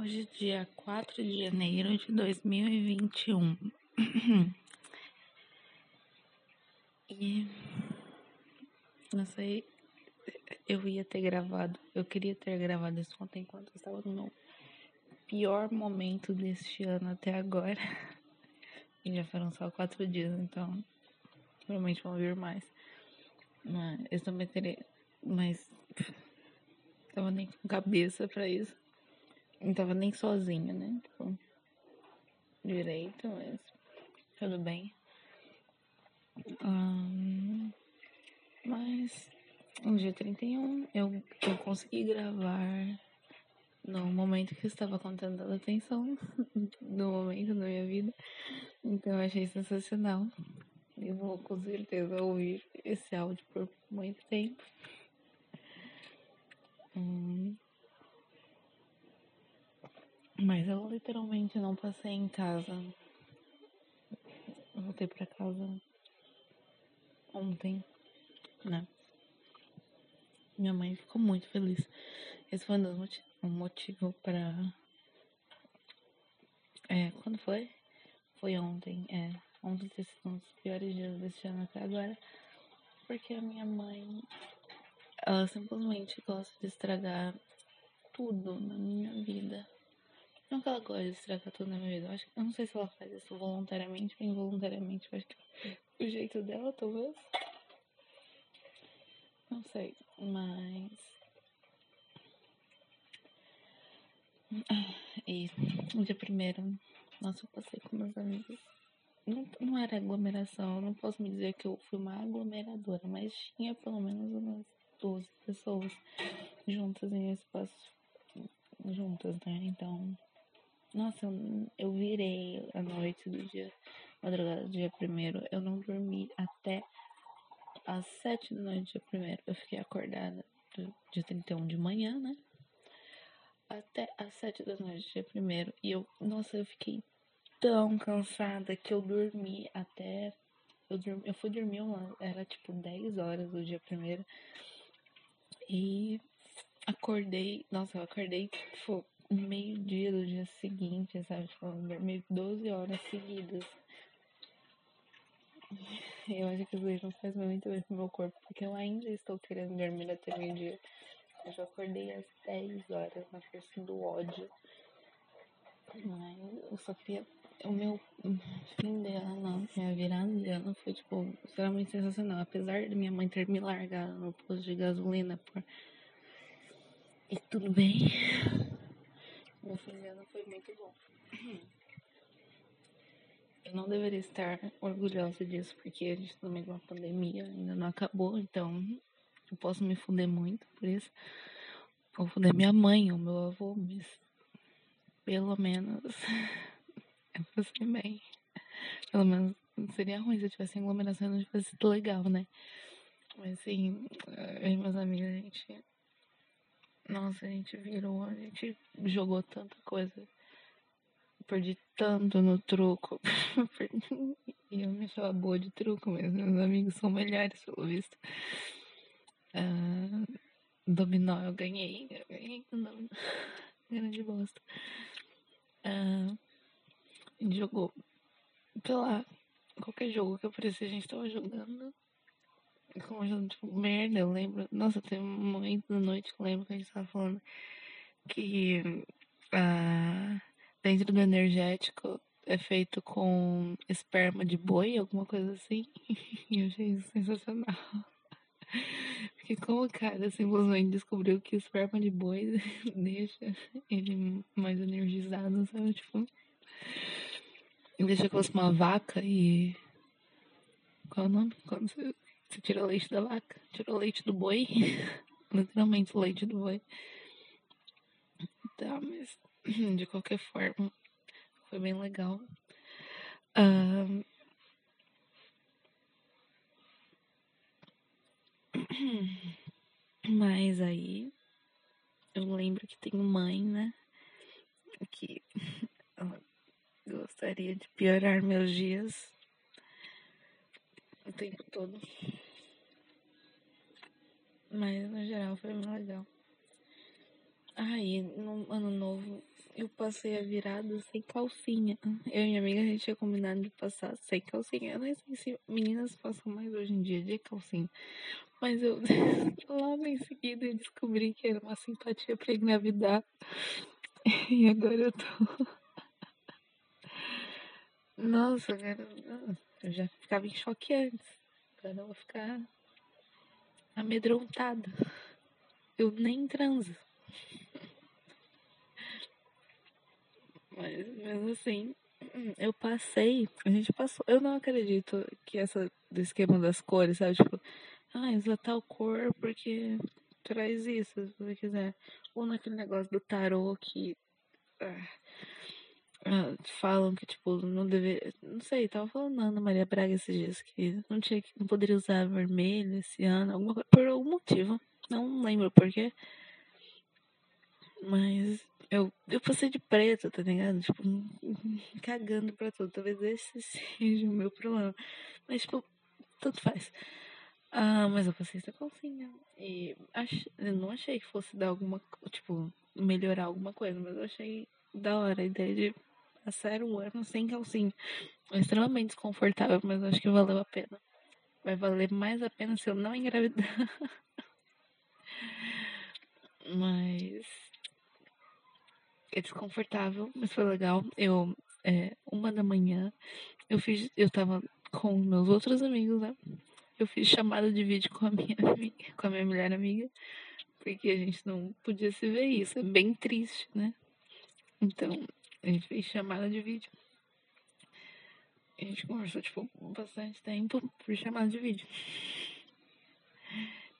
Hoje dia 4 de janeiro de 2021. e não sei, eu ia ter gravado, eu queria ter gravado isso ontem enquanto eu estava no pior momento deste ano até agora. E já foram só quatro dias, então provavelmente vão vir mais. Mas eu também teria, mas tava nem com cabeça para isso. Não tava nem sozinha, né? Tipo, direito, mas tudo bem. Um, mas no dia 31 eu, eu consegui gravar no momento que eu estava contando a atenção, no momento da minha vida. Então eu achei sensacional. Eu vou com certeza ouvir esse áudio por muito tempo. Hum, mas eu literalmente não passei em casa. Eu voltei pra casa ontem, né? Minha mãe ficou muito feliz. Esse foi um dos motivos, um motivo pra. É, quando foi? Foi ontem, é. Ontem ter sido um dos piores dias desse ano até agora. Porque a minha mãe, ela simplesmente gosta de estragar tudo na minha vida. Não que ela gosta de estragar tudo na minha vida. Eu, acho, eu não sei se ela faz isso voluntariamente ou involuntariamente. Eu acho que o jeito dela, talvez. Não sei, mas. E no dia primeiro, nossa, eu passei com meus amigos. Não, não era aglomeração, não posso me dizer que eu fui uma aglomeradora, mas tinha pelo menos umas 12 pessoas juntas em espaços juntas, né? Então, nossa, eu, virei a noite do dia, madrugada do dia primeiro. Eu não dormi até às sete da noite do dia primeiro. Eu fiquei acordada do dia 31 de manhã, né? Até às sete da noite do dia primeiro. E eu, nossa, eu fiquei tão cansada que eu dormi até. Eu, dormi, eu fui dormir uma, era tipo 10 horas do dia primeiro. E acordei, nossa, eu acordei, tipo, meio-dia do dia seguinte, sabe? Tipo, dormi 12 horas seguidas. Eu acho que isso não faz muito bem pro meu corpo, porque eu ainda estou querendo dormir até meio-dia. Eu já acordei às 10 horas na força do ódio. Mas eu só queria. O meu fim de ano, minha virada de ano foi, tipo, extremamente sensacional. Apesar de minha mãe ter me largado no posto de gasolina por. E tudo bem. De ano foi muito bom. Eu não deveria estar orgulhosa disso, porque a gente também tá uma pandemia, ainda não acabou, então eu posso me fuder muito por isso. Ou fuder minha mãe ou meu avô, mas pelo menos eu passei bem. Pelo menos seria ruim se eu tivesse aglomeração e não tivesse legal, né? Mas assim, eu e meus amigos, a gente nossa, a gente virou, a gente jogou tanta coisa. Perdi tanto no truco. e eu me achava boa de truco mesmo. Meus amigos são melhores, pelo visto. Uh, dominó eu ganhei. Eu ganhei com dominó. Grande bosta. Uh, a gente jogou. Pela qualquer jogo que aparecia, a gente tava jogando como tipo, merda, eu lembro. Nossa, tem um momento da noite que eu lembro que a gente tava falando que ah, dentro do energético é feito com esperma de boi, alguma coisa assim. E eu achei isso sensacional. Porque como o cara simplesmente descobriu que o esperma de boi deixa ele mais energizado, sabe? Tipo, deixa que fosse uma vaca e. Qual é o nome? Quando você você tira leite da vaca, tira o leite do boi. Literalmente o leite do boi. Tá, mas de qualquer forma, foi bem legal. Um... Mas aí eu lembro que tenho mãe, né? Que ela gostaria de piorar meus dias o tempo todo. Mas no geral foi bem legal. Aí no ano novo eu passei a virada sem calcinha. Eu e minha amiga, a gente tinha combinado de passar sem calcinha. Eu nem sei se meninas passam mais hoje em dia de calcinha. Mas eu logo em seguida eu descobri que era uma simpatia pra engravidar. E agora eu tô. Nossa, cara, eu já ficava em choque antes. Agora vou ficar amedrontada. Eu nem transo. Mas mesmo assim, eu passei, a gente passou. Eu não acredito que essa do esquema das cores, sabe? Tipo, ah, usa tal cor porque traz isso, se você quiser. Ou naquele negócio do tarô que ah, falam que, tipo, não deveria. Não sei, tava falando Ana Maria Braga esses dias que não tinha não poderia usar vermelho esse ano, alguma por algum motivo. Não lembro porquê. Mas eu, eu passei de preto, tá ligado? Tipo, cagando pra tudo. Talvez esse seja o meu problema. Mas, tipo, tanto faz. Ah, mas eu passei essa calcinha. E ach... eu não achei que fosse dar alguma. Tipo, melhorar alguma coisa. Mas eu achei da hora a ideia de passar um ano sem calcinha. É extremamente desconfortável, mas acho que valeu a pena. Vai valer mais a pena se eu não engravidar. mas é desconfortável, mas foi legal. Eu, é, uma da manhã, eu fiz, eu tava com meus outros amigos, né? Eu fiz chamada de vídeo com a minha amiga, com a minha melhor amiga, porque a gente não podia se ver isso, é bem triste, né? Então, a gente fez chamada de vídeo. A gente conversou, tipo, bastante tempo por chamada de vídeo.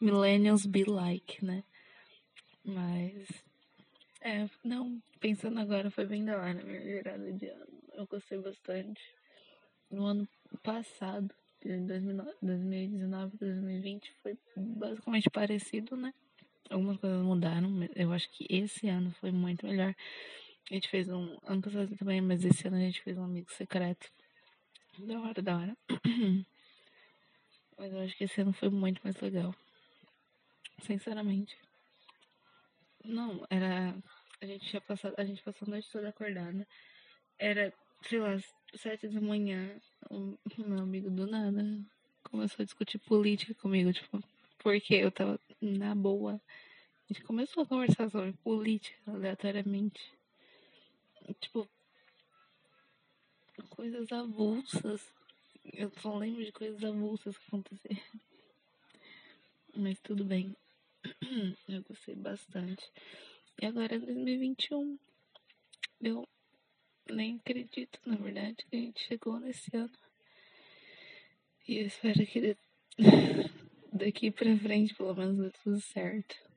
Millennials be like, né? Mas é, não, pensando agora, foi bem da hora minha virada de ano. Eu gostei bastante. No ano passado, de 2019, 2020, foi basicamente parecido, né? Algumas coisas mudaram. Eu acho que esse ano foi muito melhor. A gente fez um. Ano passado também, mas esse ano a gente fez um amigo secreto. Da hora, da hora. Mas eu acho que esse ano foi muito mais legal. Sinceramente. Não, era. A gente tinha passado. A gente passou a noite toda acordada. Era, sei lá, sete da manhã. O meu amigo do nada começou a discutir política comigo, tipo, porque eu tava na boa. A gente começou a conversar sobre política aleatoriamente. Tipo, coisas avulsas. Eu só lembro de coisas avulsas que aconteceram. Mas tudo bem. Eu gostei bastante. E agora é 2021. Eu nem acredito, na verdade, que a gente chegou nesse ano. E eu espero que daqui pra frente, pelo menos, dê tudo certo.